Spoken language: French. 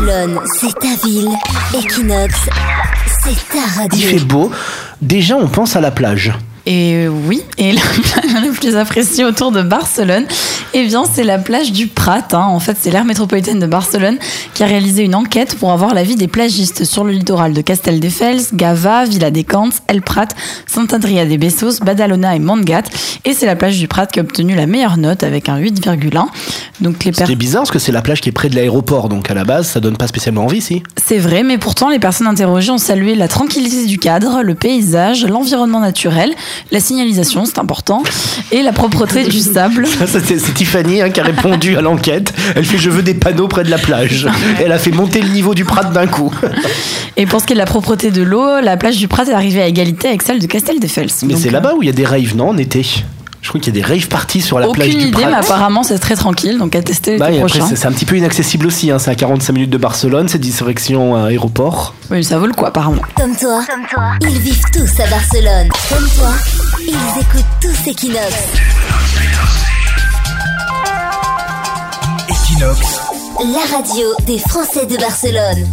Barcelone, c'est ta ville. Equinox, c'est ta Il radio. fait beau. Déjà, on pense à la plage. Et oui, et la plage la plus appréciée autour de Barcelone, eh bien, c'est la plage du Prat. hein. En fait, c'est l'aire métropolitaine de Barcelone qui a réalisé une enquête pour avoir l'avis des plagistes sur le littoral de Castelldefels, Gava, Villa des Cants, El Prat, Sant Adrià de Bessos, Badalona et Montgat. Et c'est la plage du Prat qui a obtenu la meilleure note avec un 8,1. Donc les Ce qui personnes est bizarre parce que c'est la plage qui est près de l'aéroport, donc à la base, ça donne pas spécialement envie, si. C'est vrai, mais pourtant, les personnes interrogées ont salué la tranquillité du cadre, le paysage, l'environnement naturel, la signalisation, c'est important, et la propreté du sable. C'est c'est Tiffany hein, qui a répondu à l'enquête. Elle fait Je veux des panneaux près de la plage. Et elle a fait monter le niveau du Prat d'un coup. Et pour ce qui est de la propreté de l'eau, la plage du Prat est arrivée à égalité avec celle de Castelldefels. Mais c'est là-bas où il y a des raves, non, en été? Je crois qu'il y a des raves parties sur la Aucune plage du idée, Prat. mais apparemment c'est très tranquille, donc à tester Bah, c'est c'est un petit peu inaccessible aussi. Hein. C'est à 45 minutes de Barcelone, c'est direction euh, aéroport. Oui, ça vaut le coup apparemment. Comme toi, ils vivent tous à Barcelone. Comme toi, ils écoutent tous Equinox. Equinox, La radio des Français de Barcelone.